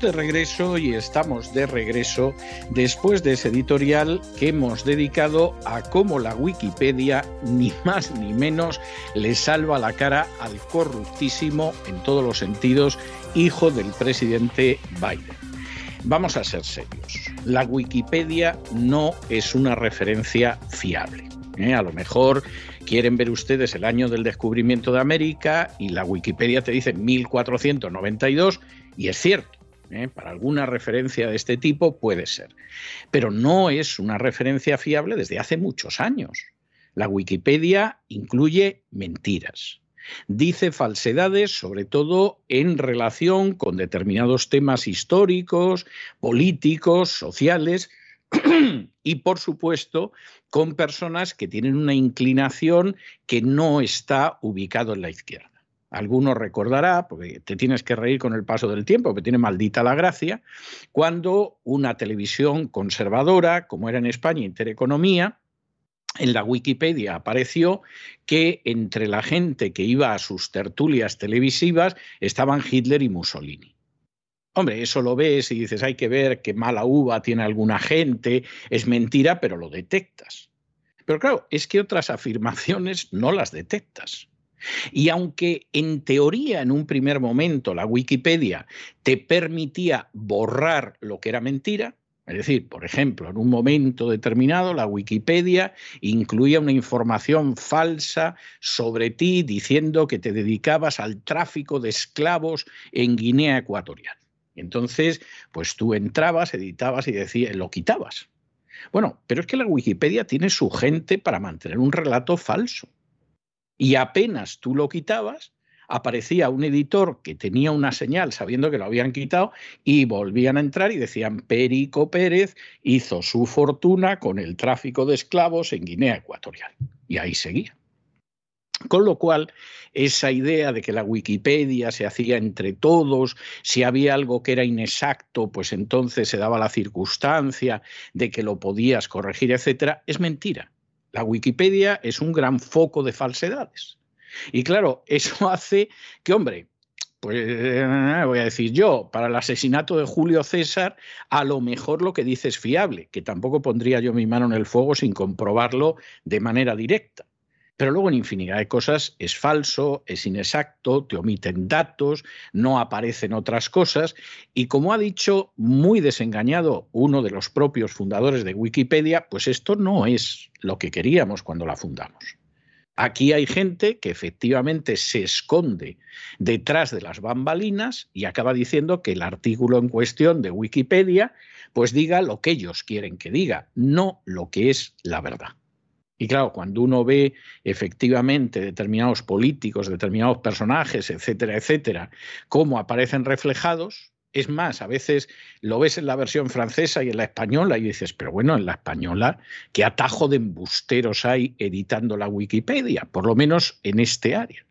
De regreso y estamos de regreso después de ese editorial que hemos dedicado a cómo la Wikipedia, ni más ni menos, le salva la cara al corruptísimo, en todos los sentidos, hijo del presidente Biden. Vamos a ser serios. La Wikipedia no es una referencia fiable. ¿eh? A lo mejor quieren ver ustedes el año del descubrimiento de América y la Wikipedia te dice 1492 y es cierto. ¿Eh? Para alguna referencia de este tipo puede ser. Pero no es una referencia fiable desde hace muchos años. La Wikipedia incluye mentiras. Dice falsedades sobre todo en relación con determinados temas históricos, políticos, sociales y por supuesto con personas que tienen una inclinación que no está ubicado en la izquierda. Algunos recordará, porque te tienes que reír con el paso del tiempo, que tiene maldita la gracia, cuando una televisión conservadora, como era en España Intereconomía, en la Wikipedia apareció que entre la gente que iba a sus tertulias televisivas estaban Hitler y Mussolini. Hombre, eso lo ves y dices, hay que ver qué mala uva tiene alguna gente, es mentira, pero lo detectas. Pero claro, es que otras afirmaciones no las detectas. Y aunque en teoría en un primer momento la Wikipedia te permitía borrar lo que era mentira, es decir, por ejemplo, en un momento determinado la Wikipedia incluía una información falsa sobre ti diciendo que te dedicabas al tráfico de esclavos en Guinea Ecuatorial. Entonces, pues tú entrabas, editabas y decías, lo quitabas. Bueno, pero es que la Wikipedia tiene su gente para mantener un relato falso. Y apenas tú lo quitabas, aparecía un editor que tenía una señal sabiendo que lo habían quitado y volvían a entrar y decían Perico Pérez hizo su fortuna con el tráfico de esclavos en Guinea Ecuatorial. Y ahí seguía. Con lo cual, esa idea de que la Wikipedia se hacía entre todos, si había algo que era inexacto, pues entonces se daba la circunstancia de que lo podías corregir, etcétera, es mentira. La Wikipedia es un gran foco de falsedades. Y claro, eso hace que, hombre, pues eh, voy a decir yo, para el asesinato de Julio César, a lo mejor lo que dice es fiable, que tampoco pondría yo mi mano en el fuego sin comprobarlo de manera directa. Pero luego en infinidad de cosas es falso, es inexacto, te omiten datos, no aparecen otras cosas. Y como ha dicho muy desengañado uno de los propios fundadores de Wikipedia, pues esto no es lo que queríamos cuando la fundamos. Aquí hay gente que efectivamente se esconde detrás de las bambalinas y acaba diciendo que el artículo en cuestión de Wikipedia pues diga lo que ellos quieren que diga, no lo que es la verdad. Y claro, cuando uno ve efectivamente determinados políticos, determinados personajes, etcétera, etcétera, cómo aparecen reflejados, es más, a veces lo ves en la versión francesa y en la española y dices, pero bueno, en la española, ¿qué atajo de embusteros hay editando la Wikipedia? Por lo menos en este área.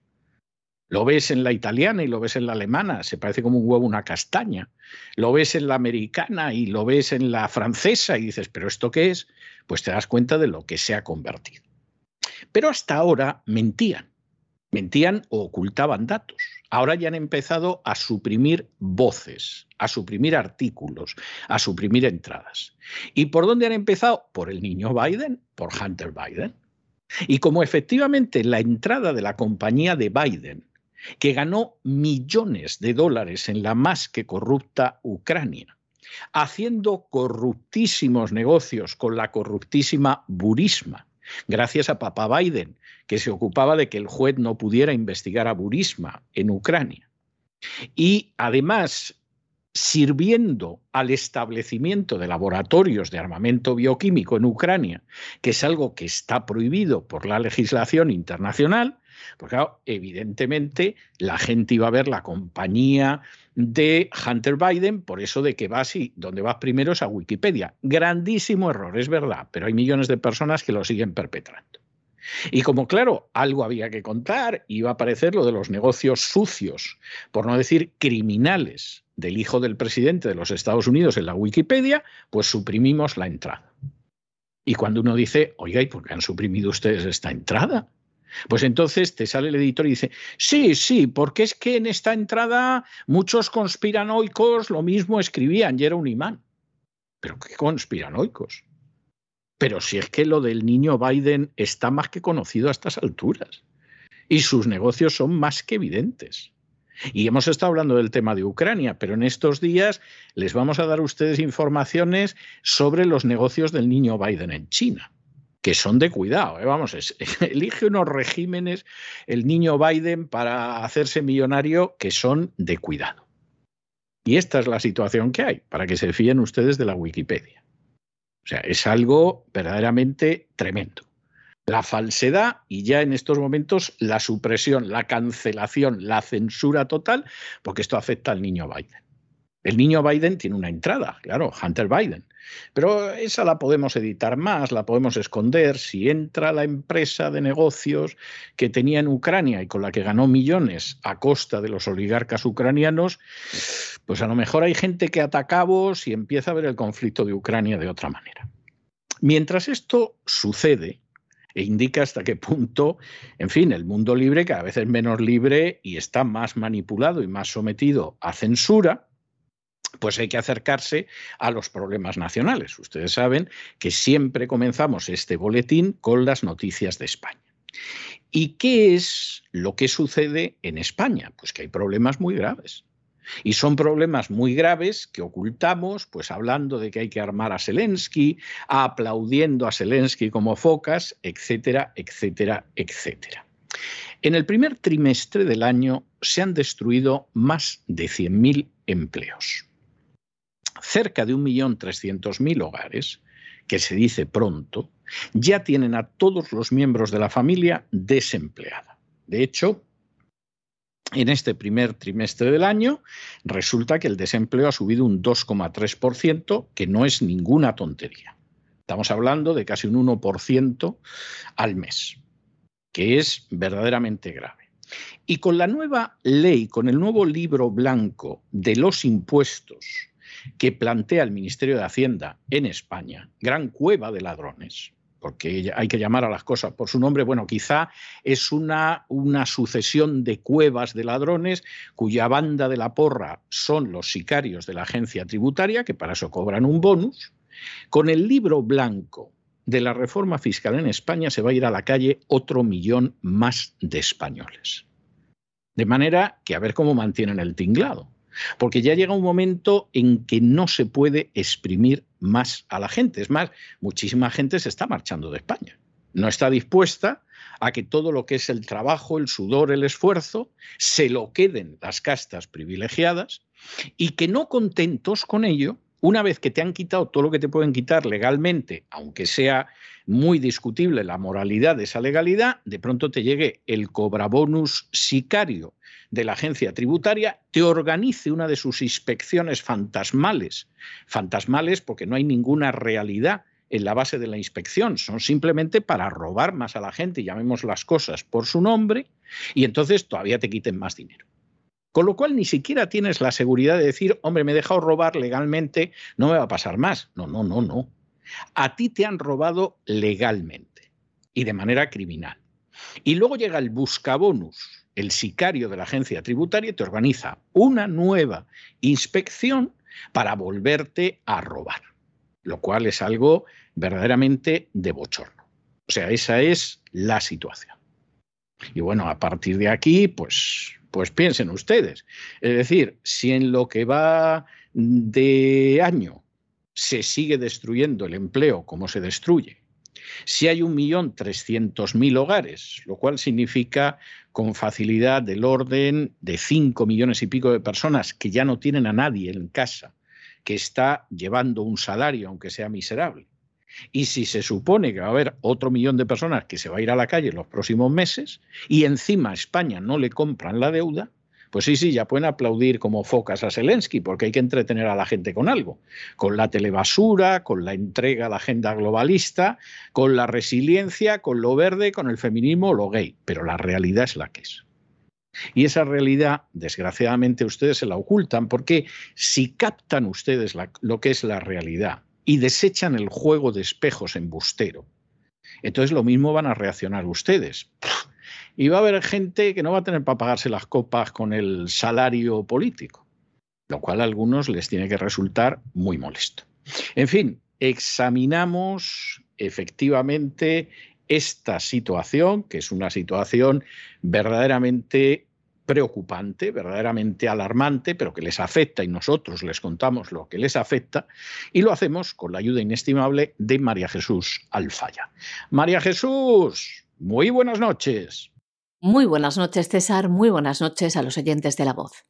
Lo ves en la italiana y lo ves en la alemana, se parece como un huevo una castaña. Lo ves en la americana y lo ves en la francesa y dices, ¿pero esto qué es? Pues te das cuenta de lo que se ha convertido. Pero hasta ahora mentían. Mentían o ocultaban datos. Ahora ya han empezado a suprimir voces, a suprimir artículos, a suprimir entradas. ¿Y por dónde han empezado? Por el niño Biden, por Hunter Biden. Y como efectivamente la entrada de la compañía de Biden que ganó millones de dólares en la más que corrupta Ucrania, haciendo corruptísimos negocios con la corruptísima Burisma, gracias a papá Biden, que se ocupaba de que el juez no pudiera investigar a Burisma en Ucrania. Y además sirviendo al establecimiento de laboratorios de armamento bioquímico en Ucrania, que es algo que está prohibido por la legislación internacional, Porque claro, evidentemente la gente iba a ver la compañía de Hunter Biden por eso de que vas y donde vas primero es a Wikipedia. Grandísimo error, es verdad, pero hay millones de personas que lo siguen perpetrando. Y como claro, algo había que contar, iba a aparecer lo de los negocios sucios, por no decir criminales, del hijo del presidente de los Estados Unidos en la Wikipedia, pues suprimimos la entrada. Y cuando uno dice, oiga, ¿y por qué han suprimido ustedes esta entrada? Pues entonces te sale el editor y dice, sí, sí, porque es que en esta entrada muchos conspiranoicos lo mismo escribían y era un imán. ¿Pero qué conspiranoicos? Pero si es que lo del niño Biden está más que conocido a estas alturas y sus negocios son más que evidentes. Y hemos estado hablando del tema de Ucrania, pero en estos días les vamos a dar a ustedes informaciones sobre los negocios del niño Biden en China, que son de cuidado. ¿eh? Vamos, elige unos regímenes el niño Biden para hacerse millonario que son de cuidado. Y esta es la situación que hay, para que se fíen ustedes de la Wikipedia. O sea, es algo verdaderamente tremendo. La falsedad y ya en estos momentos la supresión, la cancelación, la censura total, porque esto afecta al niño Biden. El niño Biden tiene una entrada, claro, Hunter Biden. Pero esa la podemos editar más, la podemos esconder. Si entra la empresa de negocios que tenía en Ucrania y con la que ganó millones a costa de los oligarcas ucranianos, pues a lo mejor hay gente que ataca vos y empieza a ver el conflicto de Ucrania de otra manera. Mientras esto sucede, e indica hasta qué punto, en fin, el mundo libre cada vez es menos libre y está más manipulado y más sometido a censura, pues hay que acercarse a los problemas nacionales. Ustedes saben que siempre comenzamos este boletín con las noticias de España. ¿Y qué es lo que sucede en España? Pues que hay problemas muy graves. Y son problemas muy graves que ocultamos, pues hablando de que hay que armar a Zelensky, aplaudiendo a Zelensky como focas, etcétera, etcétera, etcétera. En el primer trimestre del año se han destruido más de 100.000 empleos. Cerca de 1.300.000 hogares, que se dice pronto, ya tienen a todos los miembros de la familia desempleada. De hecho, en este primer trimestre del año resulta que el desempleo ha subido un 2,3%, que no es ninguna tontería. Estamos hablando de casi un 1% al mes, que es verdaderamente grave. Y con la nueva ley, con el nuevo libro blanco de los impuestos que plantea el Ministerio de Hacienda en España, gran cueva de ladrones, porque hay que llamar a las cosas por su nombre, bueno, quizá es una, una sucesión de cuevas de ladrones cuya banda de la porra son los sicarios de la agencia tributaria, que para eso cobran un bonus. Con el libro blanco de la reforma fiscal en España se va a ir a la calle otro millón más de españoles. De manera que a ver cómo mantienen el tinglado. Porque ya llega un momento en que no se puede exprimir más a la gente. Es más, muchísima gente se está marchando de España. No está dispuesta a que todo lo que es el trabajo, el sudor, el esfuerzo, se lo queden las castas privilegiadas y que no contentos con ello, una vez que te han quitado todo lo que te pueden quitar legalmente, aunque sea muy discutible la moralidad de esa legalidad, de pronto te llegue el cobrabonus sicario de la agencia tributaria, te organice una de sus inspecciones fantasmales. Fantasmales porque no hay ninguna realidad en la base de la inspección, son simplemente para robar más a la gente, llamemos las cosas por su nombre, y entonces todavía te quiten más dinero. Con lo cual ni siquiera tienes la seguridad de decir, hombre, me he dejado robar legalmente, no me va a pasar más. No, no, no, no. A ti te han robado legalmente y de manera criminal. Y luego llega el buscabonus, el sicario de la agencia tributaria, te organiza una nueva inspección para volverte a robar, lo cual es algo verdaderamente de bochorno. O sea, esa es la situación. Y bueno, a partir de aquí, pues pues piensen ustedes. Es decir, si en lo que va de año se sigue destruyendo el empleo como se destruye, si hay un millón trescientos mil hogares, lo cual significa con facilidad del orden de cinco millones y pico de personas que ya no tienen a nadie en casa, que está llevando un salario, aunque sea miserable. Y si se supone que va a haber otro millón de personas que se va a ir a la calle en los próximos meses y encima a España no le compran la deuda, pues sí, sí, ya pueden aplaudir como focas a Zelensky, porque hay que entretener a la gente con algo, con la telebasura, con la entrega a la agenda globalista, con la resiliencia, con lo verde, con el feminismo lo gay. Pero la realidad es la que es. Y esa realidad, desgraciadamente, ustedes se la ocultan porque si captan ustedes lo que es la realidad y desechan el juego de espejos embustero, entonces lo mismo van a reaccionar ustedes. Y va a haber gente que no va a tener para pagarse las copas con el salario político, lo cual a algunos les tiene que resultar muy molesto. En fin, examinamos efectivamente esta situación, que es una situación verdaderamente preocupante, verdaderamente alarmante, pero que les afecta y nosotros les contamos lo que les afecta y lo hacemos con la ayuda inestimable de María Jesús Alfaya. María Jesús, muy buenas noches. Muy buenas noches, César. Muy buenas noches a los oyentes de la voz.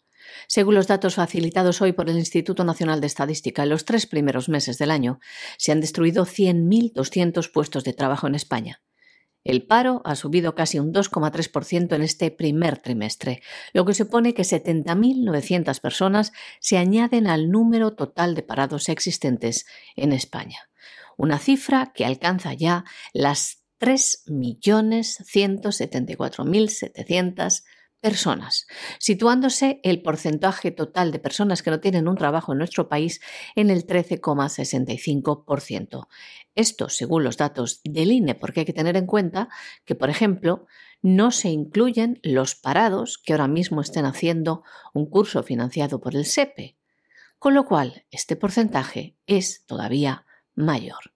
Según los datos facilitados hoy por el Instituto Nacional de Estadística, en los tres primeros meses del año se han destruido 100.200 puestos de trabajo en España. El paro ha subido casi un 2,3% en este primer trimestre, lo que supone que 70.900 personas se añaden al número total de parados existentes en España, una cifra que alcanza ya las 3.174.700 personas, situándose el porcentaje total de personas que no tienen un trabajo en nuestro país en el 13,65%. Esto según los datos del INE, porque hay que tener en cuenta que, por ejemplo, no se incluyen los parados que ahora mismo estén haciendo un curso financiado por el SEPE, con lo cual este porcentaje es todavía mayor.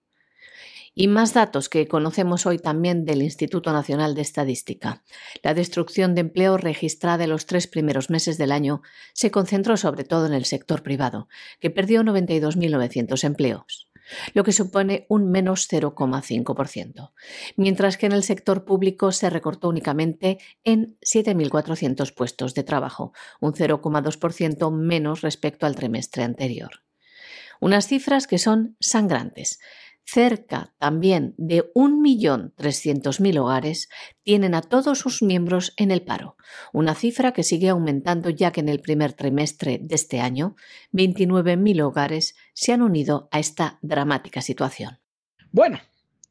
Y más datos que conocemos hoy también del Instituto Nacional de Estadística. La destrucción de empleo registrada en los tres primeros meses del año se concentró sobre todo en el sector privado, que perdió 92.900 empleos lo que supone un menos 0,5%, mientras que en el sector público se recortó únicamente en 7.400 puestos de trabajo, un 0,2% menos respecto al trimestre anterior. Unas cifras que son sangrantes, Cerca también de 1.300.000 hogares tienen a todos sus miembros en el paro, una cifra que sigue aumentando ya que en el primer trimestre de este año 29.000 hogares se han unido a esta dramática situación. Bueno,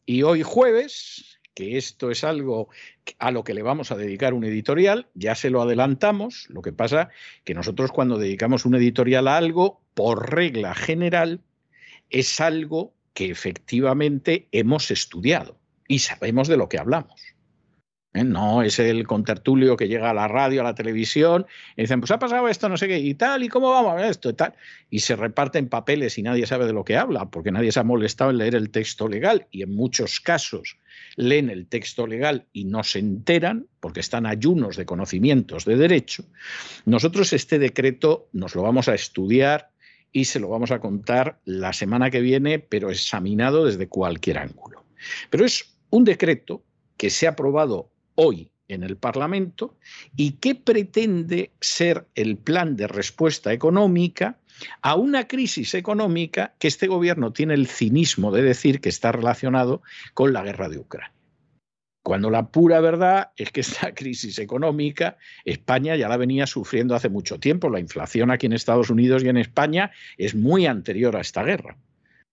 y hoy jueves, que esto es algo a lo que le vamos a dedicar un editorial, ya se lo adelantamos, lo que pasa que nosotros cuando dedicamos un editorial a algo, por regla general, es algo que efectivamente hemos estudiado y sabemos de lo que hablamos. ¿Eh? No es el contertulio que llega a la radio, a la televisión, y dicen, pues ha pasado esto, no sé qué, y tal, y cómo vamos a ver esto, y tal. Y se reparten papeles y nadie sabe de lo que habla, porque nadie se ha molestado en leer el texto legal, y en muchos casos leen el texto legal y no se enteran, porque están ayunos de conocimientos de derecho. Nosotros este decreto nos lo vamos a estudiar y se lo vamos a contar la semana que viene, pero examinado desde cualquier ángulo. Pero es un decreto que se ha aprobado hoy en el Parlamento y que pretende ser el plan de respuesta económica a una crisis económica que este gobierno tiene el cinismo de decir que está relacionado con la guerra de Ucrania. Cuando la pura verdad es que esta crisis económica España ya la venía sufriendo hace mucho tiempo. La inflación aquí en Estados Unidos y en España es muy anterior a esta guerra.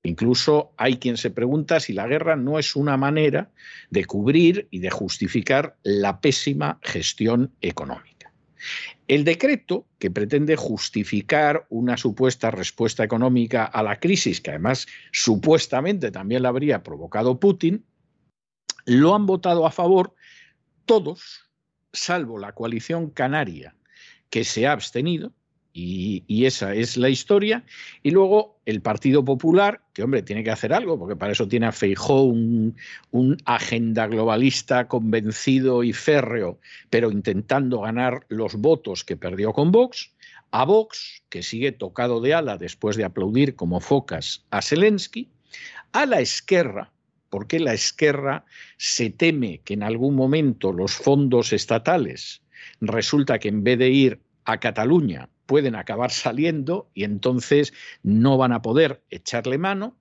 Incluso hay quien se pregunta si la guerra no es una manera de cubrir y de justificar la pésima gestión económica. El decreto, que pretende justificar una supuesta respuesta económica a la crisis, que además supuestamente también la habría provocado Putin, lo han votado a favor todos, salvo la coalición canaria, que se ha abstenido, y, esa es la historia. Y luego el Partido Popular, que hombre, tiene que hacer algo, porque para eso tiene a Feijó un, agenda globalista convencido y férreo, pero intentando ganar los votos que perdió con Vox. A Vox, que sigue tocado de ala después de aplaudir como focas a Zelensky. A la Esquerra, porque la Esquerra se teme que en algún momento los fondos estatales resulta que en vez de ir a Cataluña pueden acabar saliendo y entonces no van a poder echarle mano.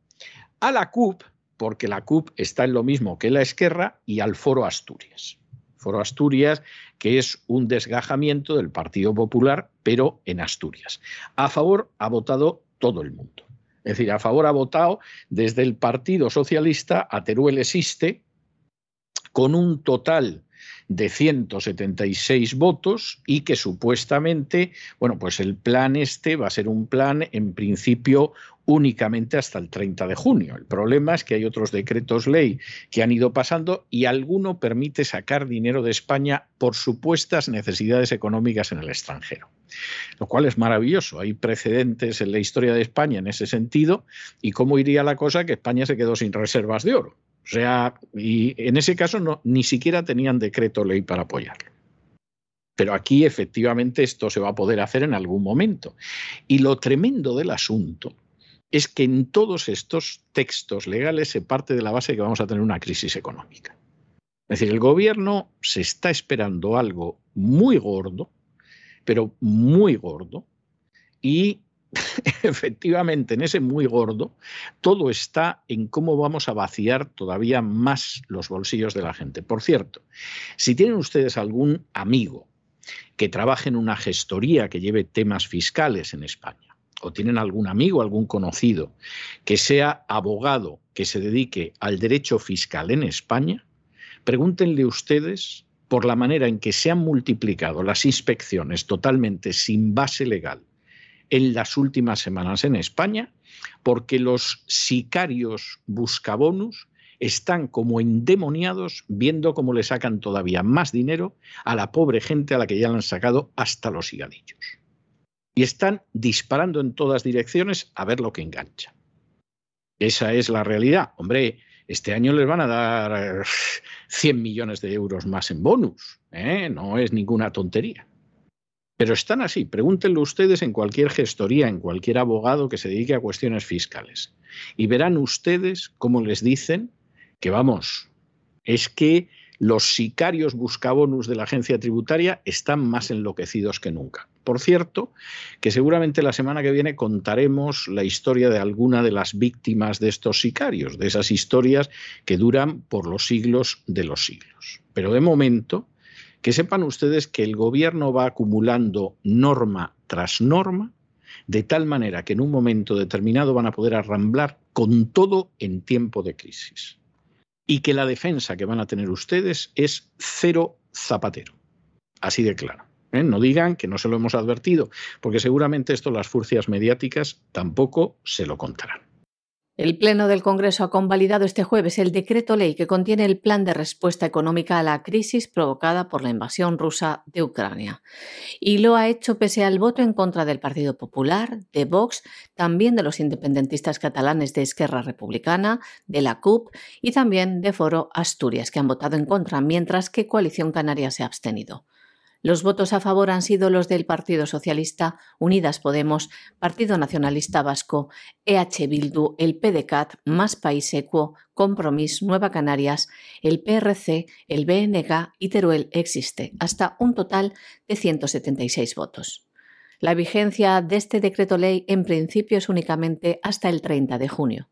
A la CUP, porque la CUP está en lo mismo que la Esquerra y al Foro Asturias. Foro Asturias, que es un desgajamiento del Partido Popular, pero en Asturias. A favor ha votado todo el mundo. Es decir, a favor ha votado desde el Partido Socialista a Teruel existe, con un total de 176 votos y que supuestamente, bueno, pues el plan este va a ser un plan en principio únicamente hasta el 30 de junio. El problema es que hay otros decretos ley que han ido pasando y alguno permite sacar dinero de España por supuestas necesidades económicas en el extranjero. Lo cual es maravilloso. Hay precedentes en la historia de España en ese sentido. ¿Y cómo iría la cosa que España se quedó sin reservas de oro? O sea, y en ese caso no, ni siquiera tenían decreto ley para apoyarlo. Pero aquí efectivamente esto se va a poder hacer en algún momento. Y lo tremendo del asunto es que en todos estos textos legales se parte de la base de que vamos a tener una crisis económica. Es decir, el gobierno se está esperando algo muy gordo, pero muy gordo, y efectivamente, en ese muy gordo, todo está en cómo vamos a vaciar todavía más los bolsillos de la gente. Por cierto, si tienen ustedes algún amigo que trabaje en una gestoría que lleve temas fiscales en España, o tienen algún amigo, algún conocido que sea abogado que se dedique al derecho fiscal en España, pregúntenle ustedes por la manera en que se han multiplicado las inspecciones totalmente sin base legal en las últimas semanas en España, porque los sicarios buscabonus están como endemoniados viendo cómo le sacan todavía más dinero a la pobre gente a la que ya le han sacado hasta los higadillos. Y están disparando en todas direcciones a ver lo que engancha. Esa es la realidad. Hombre, este año les van a dar 100 millones de euros más en bonus. ¿eh? No es ninguna tontería. Pero están así. Pregúntenlo ustedes en cualquier gestoría, en cualquier abogado que se dedique a cuestiones fiscales. Y verán ustedes cómo les dicen que, vamos, es que los sicarios buscabonus de la agencia tributaria están más enloquecidos que nunca. Por cierto, que seguramente la semana que viene contaremos la historia de alguna de las víctimas de estos sicarios, de esas historias que duran por los siglos de los siglos. Pero de momento, que sepan ustedes que el gobierno va acumulando norma tras norma, de tal manera que en un momento determinado van a poder arramblar con todo en tiempo de crisis. Y que la defensa que van a tener ustedes es cero zapatero. Así de claro. ¿eh? No digan que no se lo hemos advertido, porque seguramente esto las furcias mediáticas tampoco se lo contarán. El Pleno del Congreso ha convalidado este jueves el decreto ley que contiene el plan de respuesta económica a la crisis provocada por la invasión rusa de Ucrania. Y lo ha hecho pese al voto en contra del Partido Popular, de Vox, también de los independentistas catalanes de Esquerra Republicana, de la CUP y también de Foro Asturias, que han votado en contra, mientras que Coalición Canaria se ha abstenido. Los votos a favor han sido los del Partido Socialista, Unidas Podemos, Partido Nacionalista Vasco, EH Bildu, el PDCAT, Más País Equo, Compromís, Nueva Canarias, el PRC, el BNG y Teruel Existe, hasta un total de 176 votos. La vigencia de este decreto ley en principio es únicamente hasta el 30 de junio.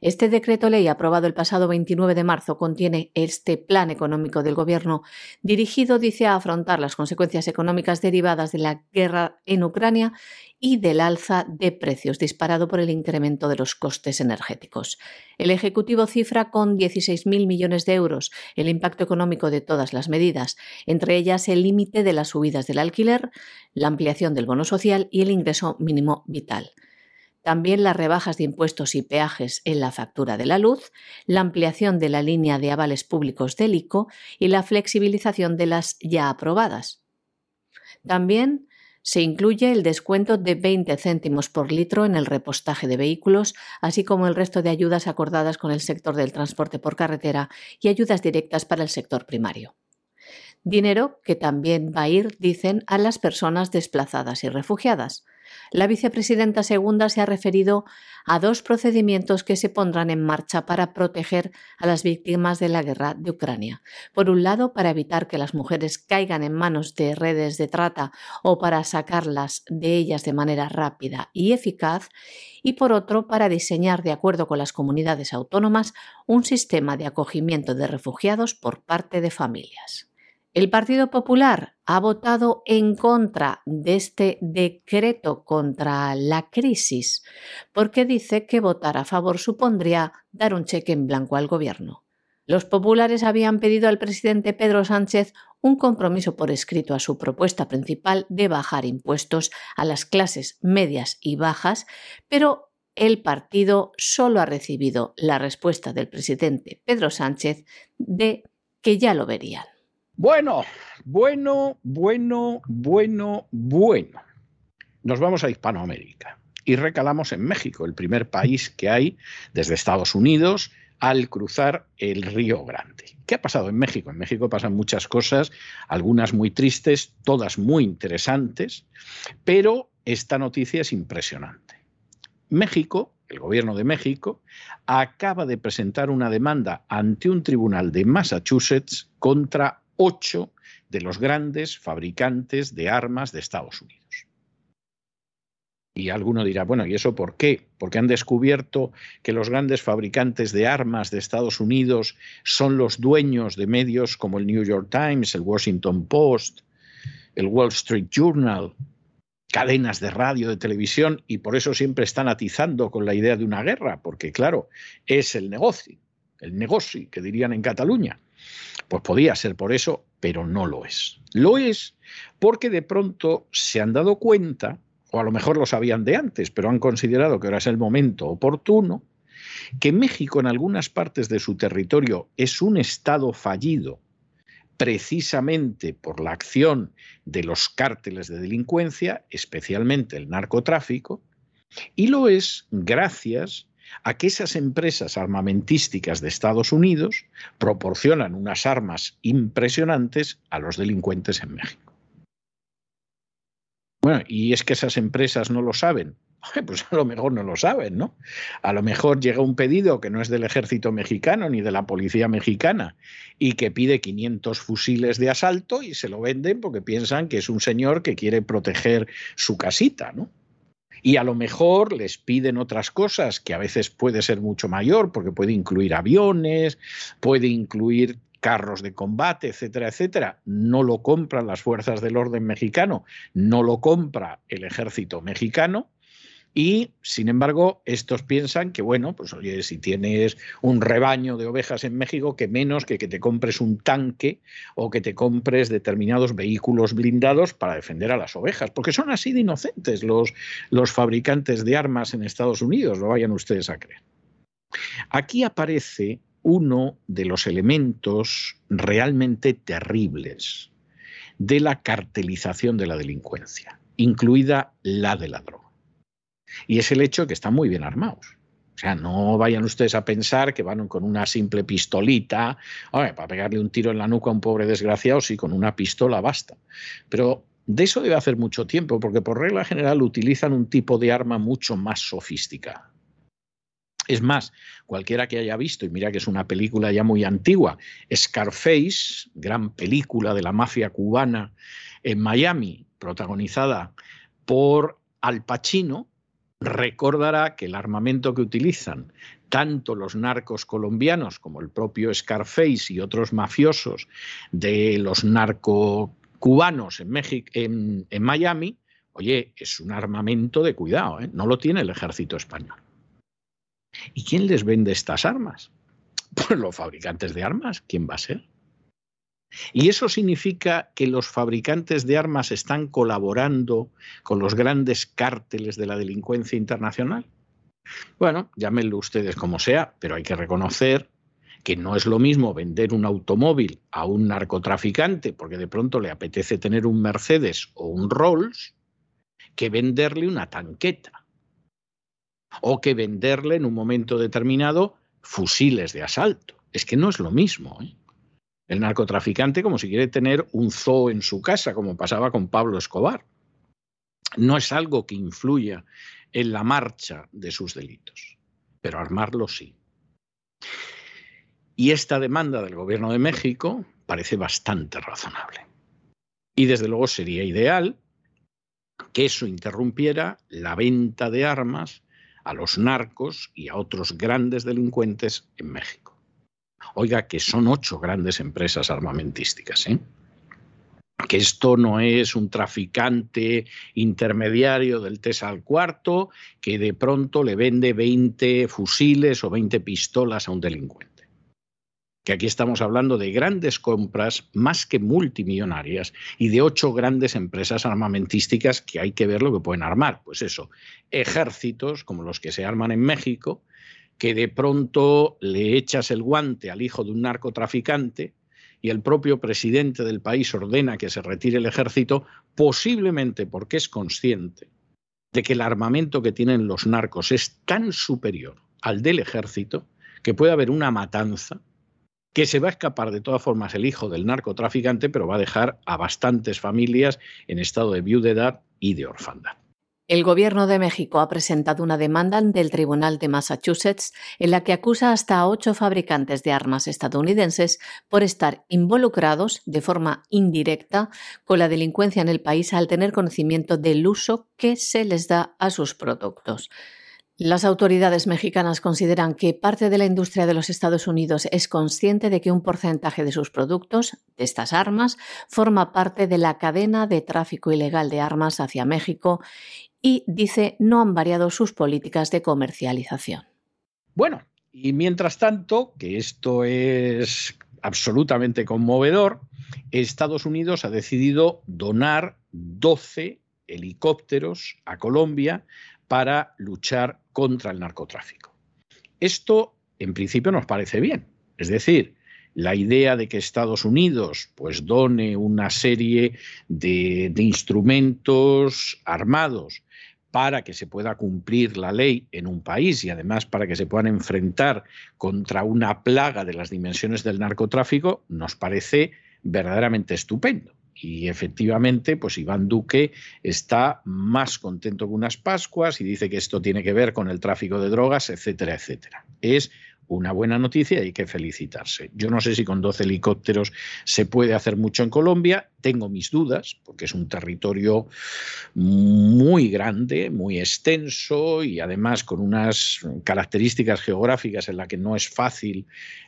Este decreto ley aprobado el pasado 29 de marzo contiene este plan económico del Gobierno dirigido, dice, a afrontar las consecuencias económicas derivadas de la guerra en Ucrania y del alza de precios disparado por el incremento de los costes energéticos. El Ejecutivo cifra con 16.000 millones de euros el impacto económico de todas las medidas, entre ellas el límite de las subidas del alquiler, la ampliación del bono social y el ingreso mínimo vital también las rebajas de impuestos y peajes en la factura de la luz, la ampliación de la línea de avales públicos del ICO y la flexibilización de las ya aprobadas. También se incluye el descuento de 20 céntimos por litro en el repostaje de vehículos, así como el resto de ayudas acordadas con el sector del transporte por carretera y ayudas directas para el sector primario. Dinero que también va a ir, dicen, a las personas desplazadas y refugiadas. La vicepresidenta segunda se ha referido a dos procedimientos que se pondrán en marcha para proteger a las víctimas de la guerra de Ucrania. Por un lado, para evitar que las mujeres caigan en manos de redes de trata o para sacarlas de ellas de manera rápida y eficaz, y por otro, para diseñar, de acuerdo con las comunidades autónomas, un sistema de acogimiento de refugiados por parte de familias. El Partido Popular ha votado en contra de este decreto contra la crisis porque dice que votar a favor supondría dar un cheque en blanco al gobierno. Los populares habían pedido al presidente Pedro Sánchez un compromiso por escrito a su propuesta principal de bajar impuestos a las clases medias y bajas, pero el partido solo ha recibido la respuesta del presidente Pedro Sánchez de que ya lo verían. Bueno, bueno, bueno, bueno, bueno. Nos vamos a Hispanoamérica y recalamos en México, el primer país que hay desde Estados Unidos al cruzar el Río Grande. ¿Qué ha pasado en México? En México pasan muchas cosas, algunas muy tristes, todas muy interesantes, pero esta noticia es impresionante. México, el gobierno de México, acaba de presentar una demanda ante un tribunal de Massachusetts contra ocho de los grandes fabricantes de armas de Estados Unidos. Y alguno dirá, bueno, ¿y eso por qué? Porque han descubierto que los grandes fabricantes de armas de Estados Unidos son los dueños de medios como el New York Times, el Washington Post, el Wall Street Journal, cadenas de radio, de televisión, y por eso siempre están atizando con la idea de una guerra, porque claro, es el negocio, el negocio que dirían en Cataluña. Pues podía ser por eso, pero no lo es. Lo es porque de pronto se han dado cuenta, o a lo mejor lo sabían de antes, pero han considerado que ahora es el momento oportuno, que México en algunas partes de su territorio es un Estado fallido precisamente por la acción de los cárteles de delincuencia, especialmente el narcotráfico, y lo es gracias a que esas empresas armamentísticas de Estados Unidos proporcionan unas armas impresionantes a los delincuentes en México. Bueno, y es que esas empresas no lo saben. Pues a lo mejor no lo saben, ¿no? A lo mejor llega un pedido que no es del ejército mexicano ni de la policía mexicana y que pide 500 fusiles de asalto y se lo venden porque piensan que es un señor que quiere proteger su casita, ¿no? Y a lo mejor les piden otras cosas que a veces puede ser mucho mayor, porque puede incluir aviones, puede incluir carros de combate, etcétera, etcétera. No lo compran las fuerzas del orden mexicano, no lo compra el ejército mexicano, y, sin embargo, estos piensan que, bueno, pues oye, si tienes un rebaño de ovejas en México, que menos que que te compres un tanque o que te compres determinados vehículos blindados para defender a las ovejas, porque son así de inocentes los, los fabricantes de armas en Estados Unidos, lo vayan ustedes a creer. Aquí aparece uno de los elementos realmente terribles de la cartelización de la delincuencia, incluida la de la droga. Y es el hecho que están muy bien armados. O sea, no vayan ustedes a pensar que van con una simple pistolita, para pegarle un tiro en la nuca a un pobre desgraciado, sí, con una pistola basta. Pero de eso debe hacer mucho tiempo, porque por regla general utilizan un tipo de arma mucho más sofisticada. Es más, cualquiera que haya visto, y mira que es una película ya muy antigua, Scarface, gran película de la mafia cubana en Miami, protagonizada por Al Pacino, recordará que el armamento que utilizan tanto los narcos colombianos como el propio Scarface y otros mafiosos de los narco cubanos en, México, en, Miami, oye, es un armamento de cuidado, ¿eh? no lo tiene el ejército español. ¿Y quién les vende estas armas? Pues los fabricantes de armas, ¿quién va a ser? Y eso significa que los fabricantes de armas están colaborando con los grandes cárteles de la delincuencia internacional. Bueno, llámenlo ustedes como sea, pero hay que reconocer que no es lo mismo vender un automóvil a un narcotraficante porque de pronto le apetece tener un Mercedes o un Rolls que venderle una tanqueta o que venderle en un momento determinado fusiles de asalto. Es que no es lo mismo. ¿eh? El narcotraficante como si quiere tener un zoo en su casa, como pasaba con Pablo Escobar. no es algo que influya en la marcha de sus delitos, pero armarlo sí. Y esta demanda del gobierno de México parece bastante razonable. Y desde luego sería ideal que eso interrumpiera la venta de armas a los narcos y a otros grandes delincuentes en México. Oiga, que son ocho grandes empresas armamentísticas, ¿eh? que esto no es un traficante intermediario del TESA al cuarto que de pronto le vende 20 fusiles o 20 pistolas a un delincuente que aquí estamos hablando de grandes compras más que multimillonarias y de ocho grandes empresas armamentísticas que hay que ver lo que pueden armar. Pues eso, ejércitos como los que se arman en México, que de pronto le echas el guante al hijo de un narcotraficante y el propio presidente del país ordena que se retire el ejército, posiblemente porque es consciente de que el armamento que tienen los narcos es tan superior al del ejército que puede haber una matanza que se va a escapar de todas formas el hijo del narcotraficante, pero va a dejar a bastantes familias en estado de viudedad y de orfandad. El Gobierno de México ha presentado una demanda ante el Tribunal de Massachusetts en la que acusa hasta a ocho fabricantes de armas estadounidenses por estar involucrados de forma indirecta con la delincuencia en el país al tener conocimiento del uso que se les da a sus productos. Las autoridades mexicanas consideran que parte de la industria de los Estados Unidos es consciente de que un porcentaje de sus productos, de estas armas, forma parte de la cadena de tráfico ilegal de armas hacia México y dice no han variado sus políticas de comercialización. Bueno, y mientras tanto, que esto es absolutamente conmovedor, Estados Unidos ha decidido donar 12 helicópteros a Colombia para luchar contra el narcotráfico. Esto, en principio, nos parece bien. Es decir, la idea de que Estados Unidos pues, done una serie de, de instrumentos armados para que se pueda cumplir la ley en un país y además para que se puedan enfrentar contra una plaga de las dimensiones del narcotráfico, nos parece verdaderamente estupendo. Y efectivamente, pues Iván Duque está más contento que unas Pascuas y dice que esto tiene que ver con el tráfico de drogas, etcétera, etcétera. Es una buena noticia y hay que felicitarse. Yo no sé si con 12 helicópteros se puede hacer mucho en Colombia, tengo mis dudas, porque es un territorio muy grande, muy extenso y además con unas características geográficas en las que no es fácil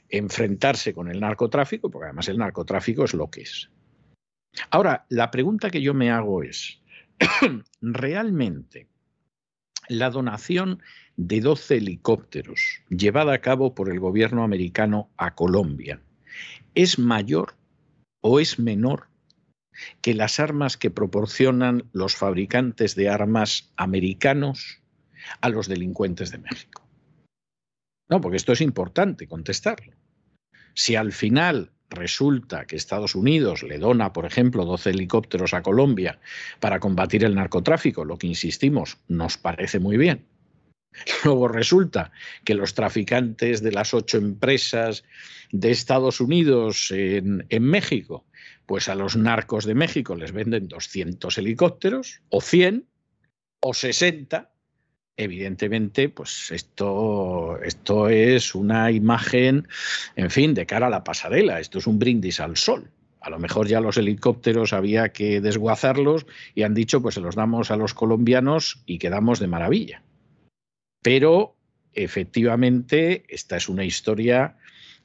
enfrentarse con el narcotráfico, porque además el narcotráfico es lo que es. Ahora, la pregunta que yo me hago es, ¿realmente la donación de 12 helicópteros llevada a cabo por el gobierno americano a Colombia es mayor o es menor que las armas que proporcionan los fabricantes de armas americanos a los delincuentes de México? No, porque esto es importante contestarlo. Si al final resulta que Estados Unidos le dona, por ejemplo, 12 helicópteros a Colombia para combatir el narcotráfico, lo que insistimos, nos parece muy bien. Luego resulta que los traficantes de las ocho empresas de Estados Unidos en, México, pues a los narcos de México les venden 200 helicópteros, o 100, o 60, evidentemente, pues esto, esto es una imagen, en fin, de cara a la pasarela, esto es un brindis al sol. A lo mejor ya los helicópteros había que desguazarlos y han dicho, pues se los damos a los colombianos y quedamos de maravilla. Pero efectivamente, esta es una historia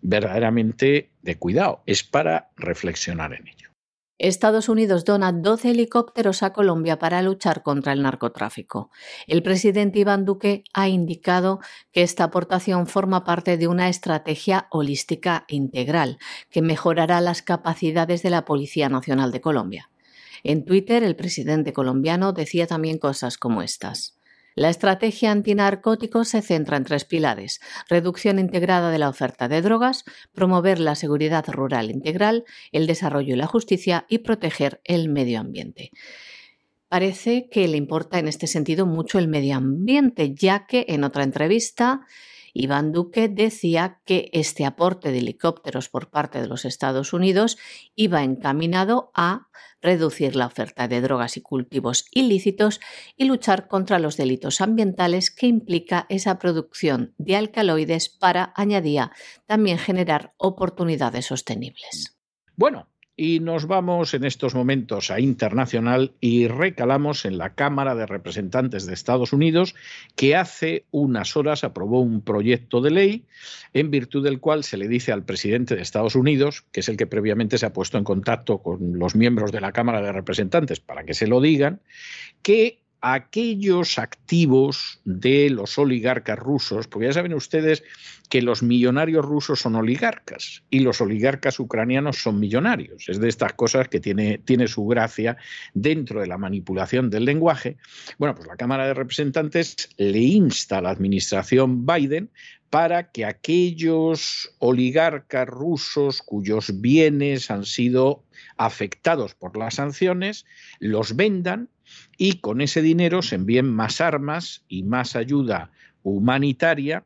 verdaderamente de cuidado, es para reflexionar en ello. Estados Unidos dona 12 helicópteros a Colombia para luchar contra el narcotráfico. El presidente Iván Duque ha indicado que esta aportación forma parte de una estrategia holística integral que mejorará las capacidades de la Policía Nacional de Colombia. En Twitter, el presidente colombiano decía también cosas como estas. La estrategia antinarcóticos se centra en tres pilares. Reducción integrada de la oferta de drogas, promover la seguridad rural integral, el desarrollo y la justicia y proteger el medio ambiente. Parece que le importa en este sentido mucho el medio ambiente, ya que en otra entrevista Iván Duque decía que este aporte de helicópteros por parte de los Estados Unidos iba encaminado a reducir la oferta de drogas y cultivos ilícitos y luchar contra los delitos ambientales que implica esa producción de alcaloides para, añadía, también generar oportunidades sostenibles. Bueno, y nos vamos en estos momentos a internacional y recalamos en la Cámara de Representantes de Estados Unidos, que hace unas horas aprobó un proyecto de ley en virtud del cual se le dice al presidente de Estados Unidos, que es el que previamente se ha puesto en contacto con los miembros de la Cámara de Representantes para que se lo digan, que aquellos activos de los oligarcas rusos, porque ya saben ustedes que los millonarios rusos son oligarcas y los oligarcas ucranianos son millonarios. Es de estas cosas que tiene, tiene su gracia dentro de la manipulación del lenguaje. Bueno, pues la Cámara de Representantes le insta a la administración Biden para que aquellos oligarcas rusos cuyos bienes han sido afectados por las sanciones los vendan y con ese dinero se envíen más armas y más ayuda humanitaria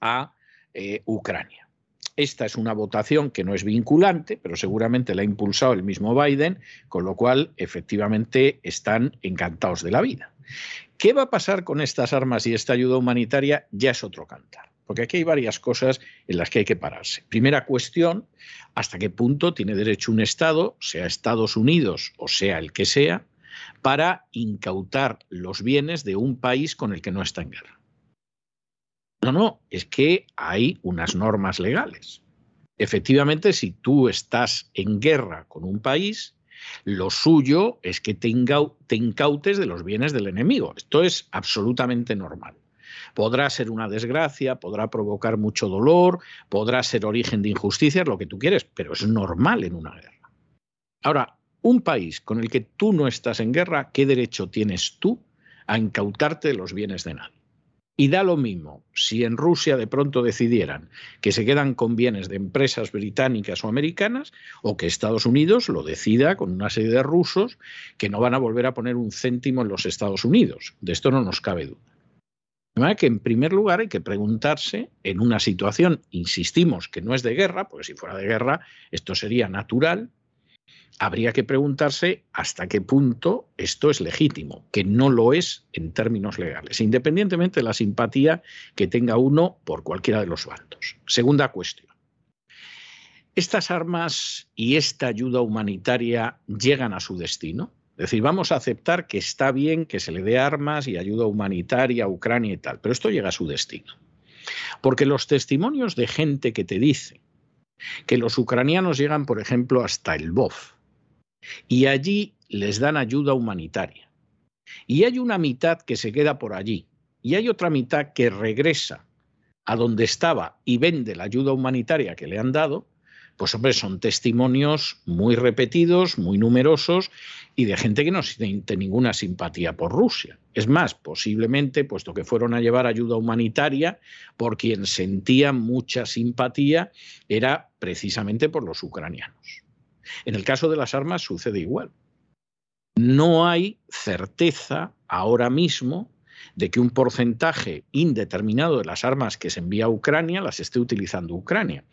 a eh, Ucrania. Esta es una votación que no es vinculante, pero seguramente la ha impulsado el mismo Biden, con lo cual efectivamente están encantados de la vida. ¿Qué va a pasar con estas armas y esta ayuda humanitaria? Ya es otro cantar. Porque aquí hay varias cosas en las que hay que pararse. Primera cuestión, ¿hasta qué punto tiene derecho un Estado, sea Estados Unidos o sea el que sea, para incautar los bienes de un país con el que no está en guerra. No, no, es que hay unas normas legales. Efectivamente, si tú estás en guerra con un país, lo suyo es que te, incautes de los bienes del enemigo. Esto es absolutamente normal. Podrá ser una desgracia, podrá provocar mucho dolor, podrá ser origen de injusticias, lo que tú quieres, pero es normal en una guerra. Ahora, un país con el que tú no estás en guerra, ¿qué derecho tienes tú a incautarte los bienes de nadie? Y da lo mismo si en Rusia de pronto decidieran que se quedan con bienes de empresas británicas o americanas o que Estados Unidos lo decida con una serie de rusos que no van a volver a poner un céntimo en los Estados Unidos. De esto no nos cabe duda. De manera que en primer lugar hay que preguntarse en una situación, insistimos, que no es de guerra, porque si fuera de guerra esto sería natural, habría que preguntarse hasta qué punto esto es legítimo, que no lo es en términos legales, independientemente de la simpatía que tenga uno por cualquiera de los bandos. Segunda cuestión. ¿Estas armas y esta ayuda humanitaria llegan a su destino? Es decir, vamos a aceptar que está bien que se le dé armas y ayuda humanitaria a Ucrania y tal, pero esto llega a su destino. Porque los testimonios de gente que te dice que los ucranianos llegan, por ejemplo, hasta el BOF, y allí les dan ayuda humanitaria. Y hay una mitad que se queda por allí y hay otra mitad que regresa a donde estaba y vende la ayuda humanitaria que le han dado, pues hombre, son testimonios muy repetidos, muy numerosos y de gente que no siente ninguna simpatía por Rusia. Es más, posiblemente, puesto que fueron a llevar ayuda humanitaria, por quien sentían mucha simpatía era precisamente por los ucranianos. En el caso de las armas sucede igual. No hay certeza ahora mismo de que un porcentaje indeterminado de las armas que se envía a Ucrania las esté utilizando Ucrania.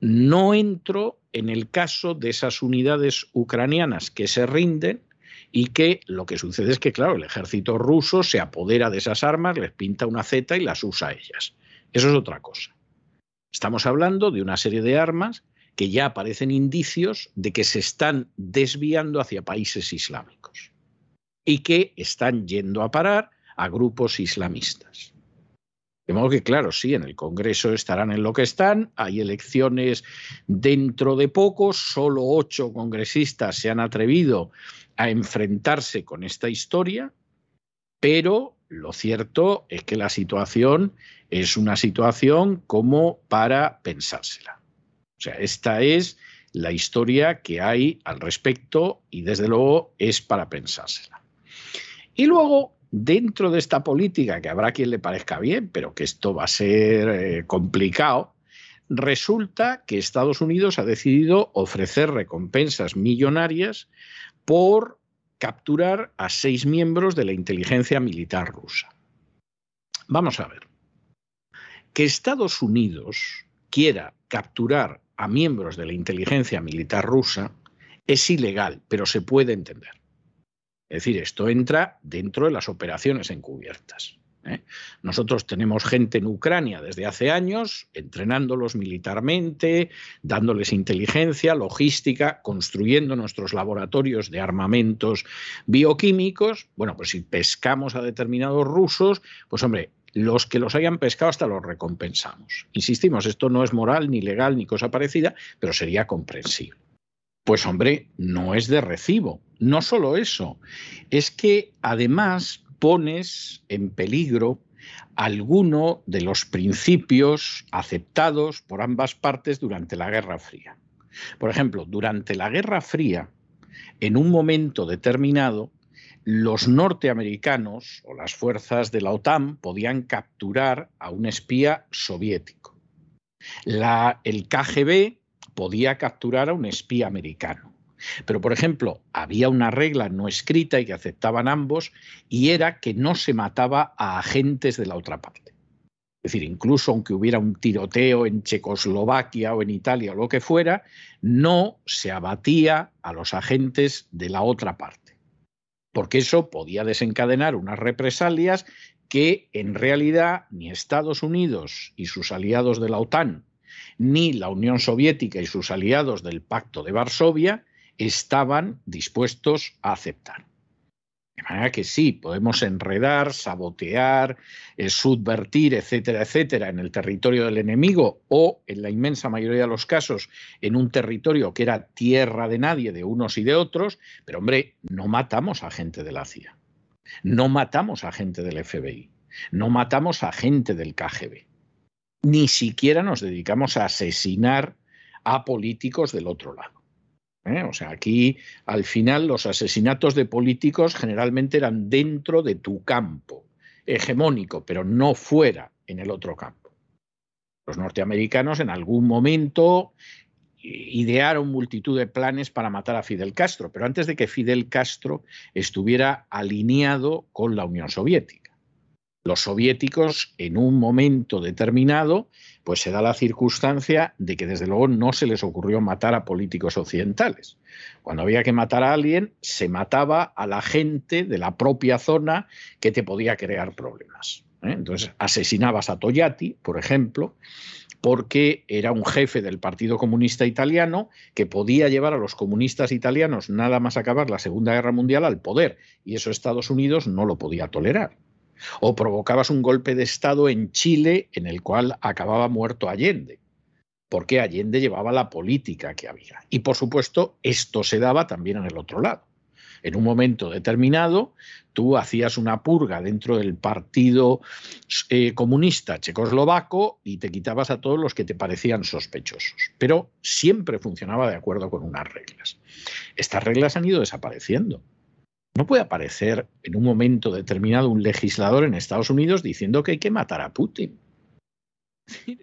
No entro en el caso de esas unidades ucranianas que se rinden y que lo que sucede es que, claro, el ejército ruso se apodera de esas armas, les pinta una Z y las usa a ellas. Eso es otra cosa. Estamos hablando de una serie de armas que ya aparecen indicios de que se están desviando hacia países islámicos y que están yendo a parar a grupos islamistas. De modo que, claro, sí, en el Congreso estarán en lo que están, hay elecciones dentro de poco, solo ocho congresistas se han atrevido a enfrentarse con esta historia, pero lo cierto es que la situación es una situación como para pensársela. O sea, esta es la historia que hay al respecto y desde luego es para pensársela. Y luego, dentro de esta política, que habrá quien le parezca bien, pero que esto va a ser eh, complicado, resulta que Estados Unidos ha decidido ofrecer recompensas millonarias por capturar a seis miembros de la inteligencia militar rusa. Vamos a ver. Que Estados Unidos quiera capturar a miembros de la inteligencia militar rusa es ilegal, pero se puede entender. Es decir, esto entra dentro de las operaciones encubiertas. ¿eh? Nosotros tenemos gente en Ucrania desde hace años, entrenándolos militarmente, dándoles inteligencia, logística, construyendo nuestros laboratorios de armamentos bioquímicos. Bueno, pues si pescamos a determinados rusos, pues hombre, los que los hayan pescado hasta los recompensamos. Insistimos, esto no es moral, ni legal, ni cosa parecida, pero sería comprensible. Pues hombre, no es de recibo. No solo eso, es que además pones en peligro alguno de los principios aceptados por ambas partes durante la Guerra Fría. Por ejemplo, durante la Guerra Fría, en un momento determinado, los norteamericanos o las fuerzas de la OTAN podían capturar a un espía soviético. el KGB podía capturar a un espía americano. Pero, por ejemplo, había una regla no escrita y que aceptaban ambos, y era que no se mataba a agentes de la otra parte. Es decir, incluso aunque hubiera un tiroteo en Checoslovaquia o en Italia o lo que fuera, no se abatía a los agentes de la otra parte. Porque eso podía desencadenar unas represalias que en realidad ni Estados Unidos y sus aliados de la OTAN, ni la Unión Soviética y sus aliados del Pacto de Varsovia estaban dispuestos a aceptar. De manera que sí, podemos enredar, sabotear, eh, subvertir, etcétera, etcétera, en el territorio del enemigo o, en la inmensa mayoría de los casos, en un territorio que era tierra de nadie, de unos y de otros, pero hombre, no matamos a gente de la CIA, no matamos a gente del FBI, no matamos a gente del KGB, ni siquiera nos dedicamos a asesinar a políticos del otro lado. ¿eh? O sea, aquí al final los asesinatos de políticos generalmente eran dentro de tu campo hegemónico, pero no fuera en el otro campo. Los norteamericanos en algún momento idearon multitud de planes para matar a Fidel Castro, pero antes de que Fidel Castro estuviera alineado con la Unión Soviética los soviéticos en un momento determinado, pues se da la circunstancia de que desde luego no se les ocurrió matar a políticos occidentales. Cuando había que matar a alguien, se mataba a la gente de la propia zona que te podía crear problemas. ¿eh? Entonces asesinabas a Toyati, por ejemplo, porque era un jefe del Partido Comunista Italiano que podía llevar a los comunistas italianos nada más acabar la Segunda Guerra Mundial al poder, y eso Estados Unidos no lo podía tolerar. O provocabas un golpe de Estado en Chile en el cual acababa muerto Allende, porque Allende llevaba la política que había. Y por supuesto, esto se daba también en el otro lado. En un momento determinado, tú hacías una purga dentro del Partido eh, Comunista Checoslovaco y te quitabas a todos los que te parecían sospechosos. Pero siempre funcionaba de acuerdo con unas reglas. Estas reglas han ido desapareciendo. No puede aparecer en un momento determinado un legislador en Estados Unidos diciendo que hay que matar a Putin.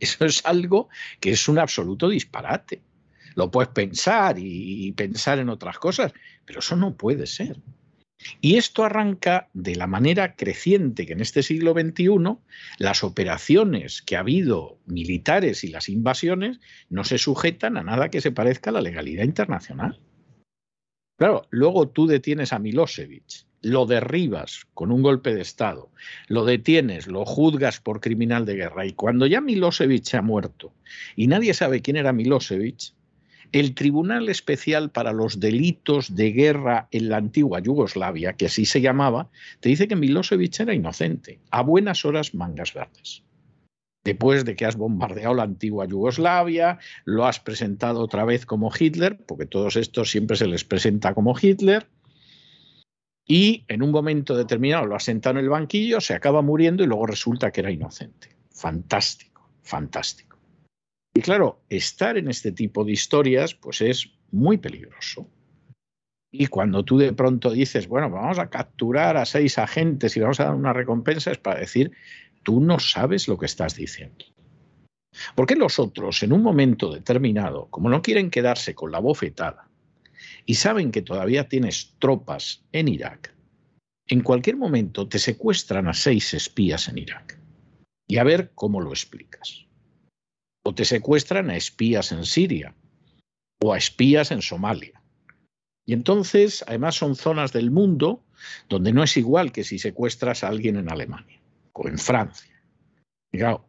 eso es algo que es un absoluto disparate. Lo puedes pensar y pensar en otras cosas, pero eso no puede ser. Y esto arranca de la manera creciente que en este siglo XXI las operaciones que ha habido militares y las invasiones no se sujetan a nada que se parezca a la legalidad internacional. Claro, luego tú detienes a Milosevic, lo derribas con un golpe de Estado, lo detienes, lo juzgas por criminal de guerra y cuando ya Milosevic ha muerto y nadie sabe quién era Milosevic, el Tribunal Especial para los Delitos de Guerra en la antigua Yugoslavia, que así se llamaba, te dice que Milosevic era inocente, a buenas horas mangas verdes después de que has bombardeado la antigua Yugoslavia, lo has presentado otra vez como Hitler, porque todos estos siempre se les presenta como Hitler, y en un momento determinado lo has sentado en el banquillo, se acaba muriendo y luego resulta que era inocente. Fantástico, fantástico. Y claro, estar en este tipo de historias pues es muy peligroso. Y cuando tú de pronto dices, bueno, vamos a capturar a seis agentes y vamos a dar una recompensa, es para decir, tú no sabes lo que estás diciendo. Porque los otros, en un momento determinado, como no quieren quedarse con la bofetada y saben que todavía tienes tropas en Irak, en cualquier momento te secuestran a seis espías en Irak. y a ver cómo lo explicas. O te secuestran a espías en Siria o a espías en Somalia. Y entonces, además, son zonas del mundo donde no es igual que si secuestras a alguien en Alemania o en Francia.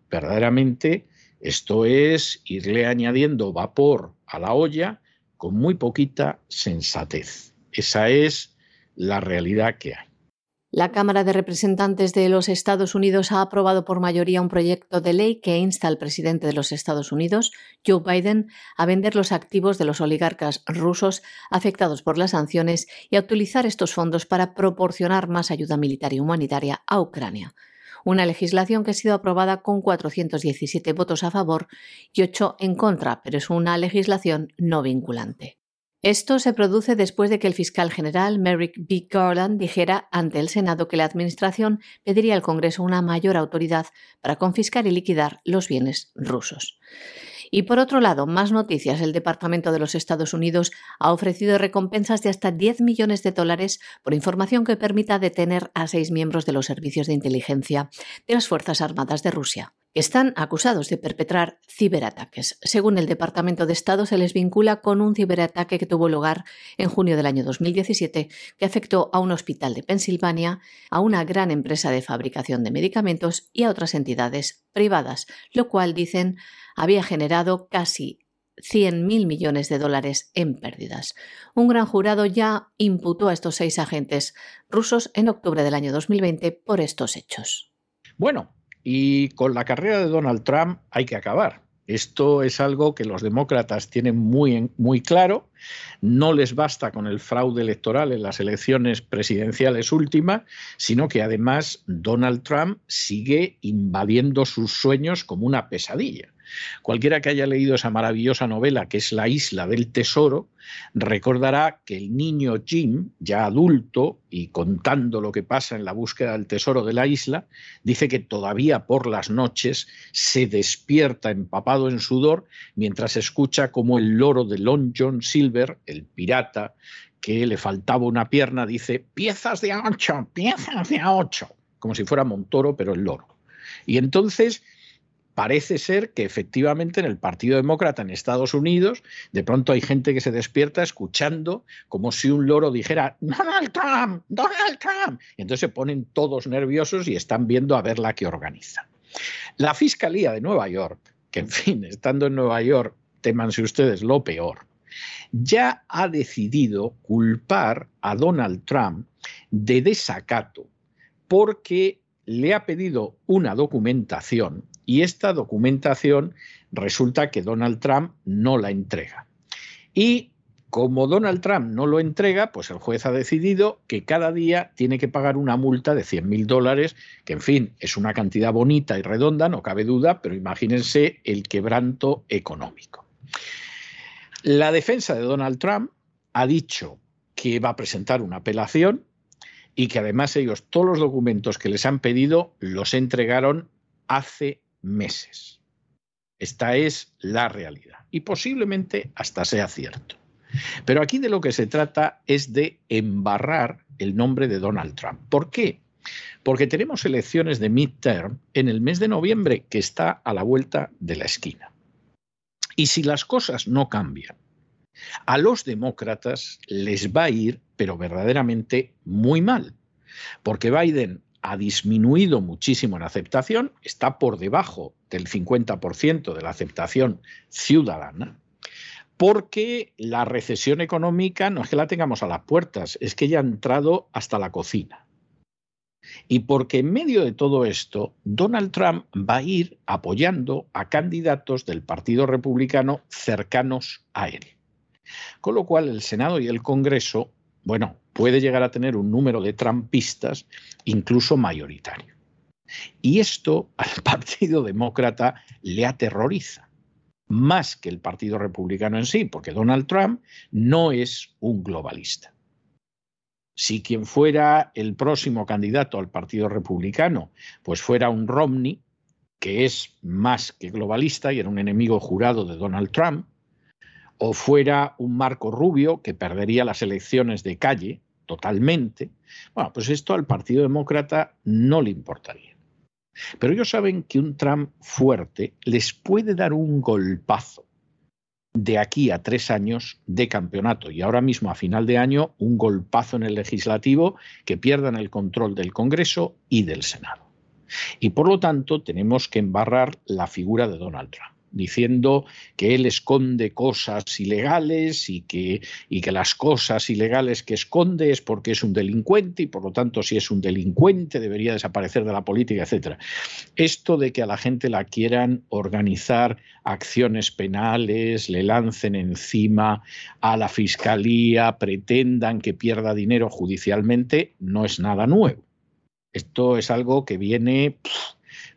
Verdaderamente esto es irle añadiendo vapor a la olla con muy poquita sensatez. Esa es la realidad que hay. La Cámara de Representantes de los Estados Unidos ha aprobado por mayoría un proyecto de ley que insta al presidente de los Estados Unidos, Joe Biden, a vender los activos de los oligarcas rusos afectados por las sanciones y a utilizar estos fondos para proporcionar más ayuda militar y humanitaria a Ucrania. Una legislación que ha sido aprobada con 417 votos a favor y 8 en contra, pero es una legislación no vinculante. Esto se produce después de que el fiscal general Merrick B. Garland dijera ante el Senado que la Administración pediría al Congreso una mayor autoridad para confiscar y liquidar los bienes rusos. Y por otro lado, más noticias. El Departamento de los Estados Unidos ha ofrecido recompensas de hasta 10 millones de dólares por información que permita detener a seis miembros de los servicios de inteligencia de las Fuerzas Armadas de Rusia están acusados de perpetrar ciberataques. Según el Departamento de Estado, se les vincula con un ciberataque que tuvo lugar en junio del año 2017 que afectó a un hospital de Pensilvania, a una gran empresa de fabricación de medicamentos y a otras entidades privadas, lo cual, dicen, había generado casi 100.000 millones de dólares en pérdidas. Un gran jurado ya imputó a estos seis agentes rusos en octubre del año 2020 por estos hechos. Bueno, y con la carrera de Donald Trump hay que acabar. Esto es algo que los demócratas tienen muy, muy claro. No les basta con el fraude electoral en las elecciones presidenciales últimas, sino que además Donald Trump sigue invadiendo sus sueños como una pesadilla. Cualquiera que haya leído esa maravillosa novela que es La isla del tesoro, recordará que el niño Jim, ya adulto y contando lo que pasa en la búsqueda del tesoro de la isla, dice que todavía por las noches se despierta empapado en sudor mientras escucha como el loro de Long John Silver, el pirata, que le faltaba una pierna, dice piezas de a ocho, piezas de a ocho, como si fuera Montoro, pero el loro. Y entonces parece ser que efectivamente en el Partido Demócrata en Estados Unidos de pronto hay gente que se despierta escuchando como si un loro dijera Donald Trump, Donald Trump. Y entonces se ponen todos nerviosos y están viendo a ver la que organiza. La Fiscalía de Nueva York, que en fin, estando en Nueva York, témanse ustedes lo peor, ya ha decidido culpar a Donald Trump de desacato porque le ha pedido una documentación y esta documentación resulta que Donald Trump no la entrega. Y como Donald Trump no lo entrega, pues el juez ha decidido que cada día tiene que pagar una multa de 100 mil dólares, que en fin, es una cantidad bonita y redonda, no cabe duda, pero imagínense el quebranto económico. La defensa de Donald Trump ha dicho que va a presentar una apelación y que además ellos todos los documentos que les han pedido los entregaron hace meses. Esta es la realidad y posiblemente hasta sea cierto. Pero aquí de lo que se trata es de embarrar el nombre de Donald Trump. ¿Por qué? Porque tenemos elecciones de midterm en el mes de noviembre que está a la vuelta de la esquina. Y si las cosas no cambian, a los demócratas les va a ir, pero verdaderamente muy mal, porque Biden ha disminuido muchísimo en aceptación, está por debajo del 50% de la aceptación ciudadana, porque la recesión económica no es que la tengamos a las puertas, es que ya ha entrado hasta la cocina. Y porque en medio de todo esto, Donald Trump va a ir apoyando a candidatos del Partido Republicano cercanos a él. Con lo cual el Senado y el Congreso, bueno, puede llegar a tener un número de trampistas incluso mayoritario. Y esto al Partido Demócrata le aterroriza, más que el Partido Republicano en sí, porque Donald Trump no es un globalista. Si quien fuera el próximo candidato al Partido Republicano, pues fuera un Romney, que es más que globalista y era un enemigo jurado de Donald Trump, o fuera un Marco Rubio, que perdería las elecciones de calle totalmente, bueno, pues esto al Partido Demócrata no le importaría. Pero ellos saben que un Trump fuerte les puede dar un golpazo de aquí a tres años de campeonato y ahora mismo a final de año un golpazo en el legislativo que pierdan el control del Congreso y del Senado. Y por lo tanto tenemos que embarrar la figura de Donald Trump diciendo que él esconde cosas ilegales y que, y que las cosas ilegales que esconde es porque es un delincuente y por lo tanto si es un delincuente debería desaparecer de la política, etc. Esto de que a la gente la quieran organizar acciones penales, le lancen encima a la fiscalía, pretendan que pierda dinero judicialmente, no es nada nuevo. Esto es algo que viene...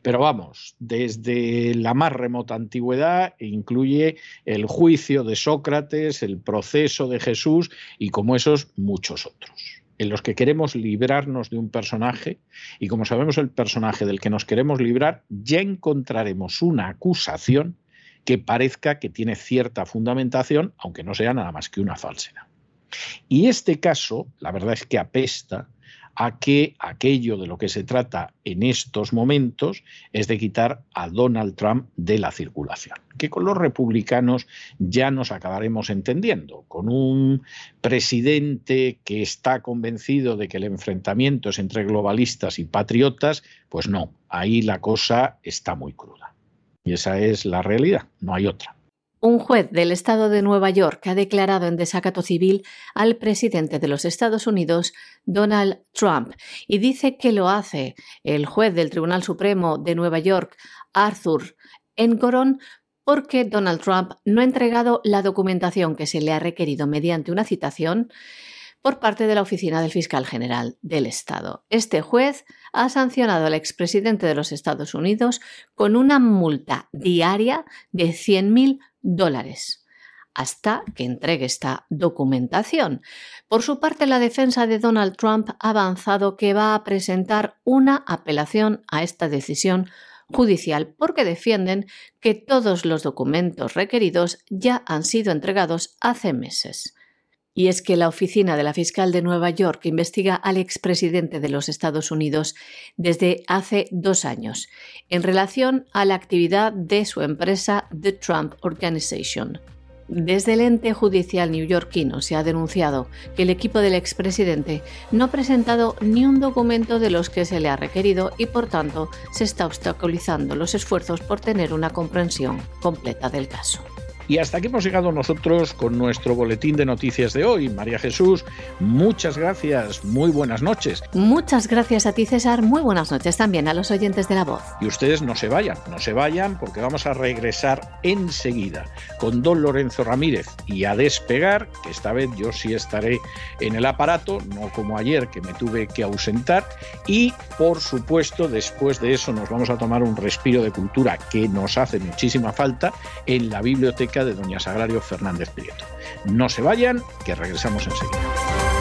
Pero vamos, desde la más remota antigüedad incluye el juicio de Sócrates, el proceso de Jesús y como esos muchos otros en los que queremos librarnos de un personaje y como sabemos el personaje del que nos queremos librar, ya encontraremos una acusación que parezca que tiene cierta fundamentación, aunque no sea nada más que una falsedad. Y este caso, la verdad es que apesta a que aquello de lo que se trata en estos momentos es de quitar a Donald Trump de la circulación, que con los republicanos ya nos acabaremos entendiendo, con un presidente que está convencido de que el enfrentamiento es entre globalistas y patriotas, pues no, ahí la cosa está muy cruda. Y esa es la realidad, no hay otra. Un juez del estado de Nueva York ha declarado en desacato civil al presidente de los Estados Unidos, Donald Trump, y dice que lo hace el juez del Tribunal Supremo de Nueva York, Arthur Engoron, porque Donald Trump no ha entregado la documentación que se le ha requerido mediante una citación por parte de la Oficina del Fiscal General del Estado. Este juez ha sancionado al expresidente de los Estados Unidos con una multa diaria de 100.000 dólares hasta que entregue esta documentación. Por su parte, la defensa de Donald Trump ha avanzado que va a presentar una apelación a esta decisión judicial porque defienden que todos los documentos requeridos ya han sido entregados hace meses. Y es que la oficina de la fiscal de Nueva York investiga al expresidente de los Estados Unidos desde hace dos años en relación a la actividad de su empresa The Trump Organization. Desde el ente judicial neoyorquino se ha denunciado que el equipo del expresidente no ha presentado ni un documento de los que se le ha requerido y por tanto se está obstaculizando los esfuerzos por tener una comprensión completa del caso. Y hasta aquí hemos llegado nosotros con nuestro boletín de noticias de hoy. María Jesús, muchas gracias, muy buenas noches. Muchas gracias a ti, César, muy buenas noches también a los oyentes de la voz. Y ustedes no se vayan, no se vayan porque vamos a regresar enseguida con don Lorenzo Ramírez y a despegar, que esta vez yo sí estaré en el aparato, no como ayer que me tuve que ausentar. Y por supuesto, después de eso nos vamos a tomar un respiro de cultura que nos hace muchísima falta en la biblioteca de doña Sagrario Fernández Prieto. No se vayan, que regresamos enseguida.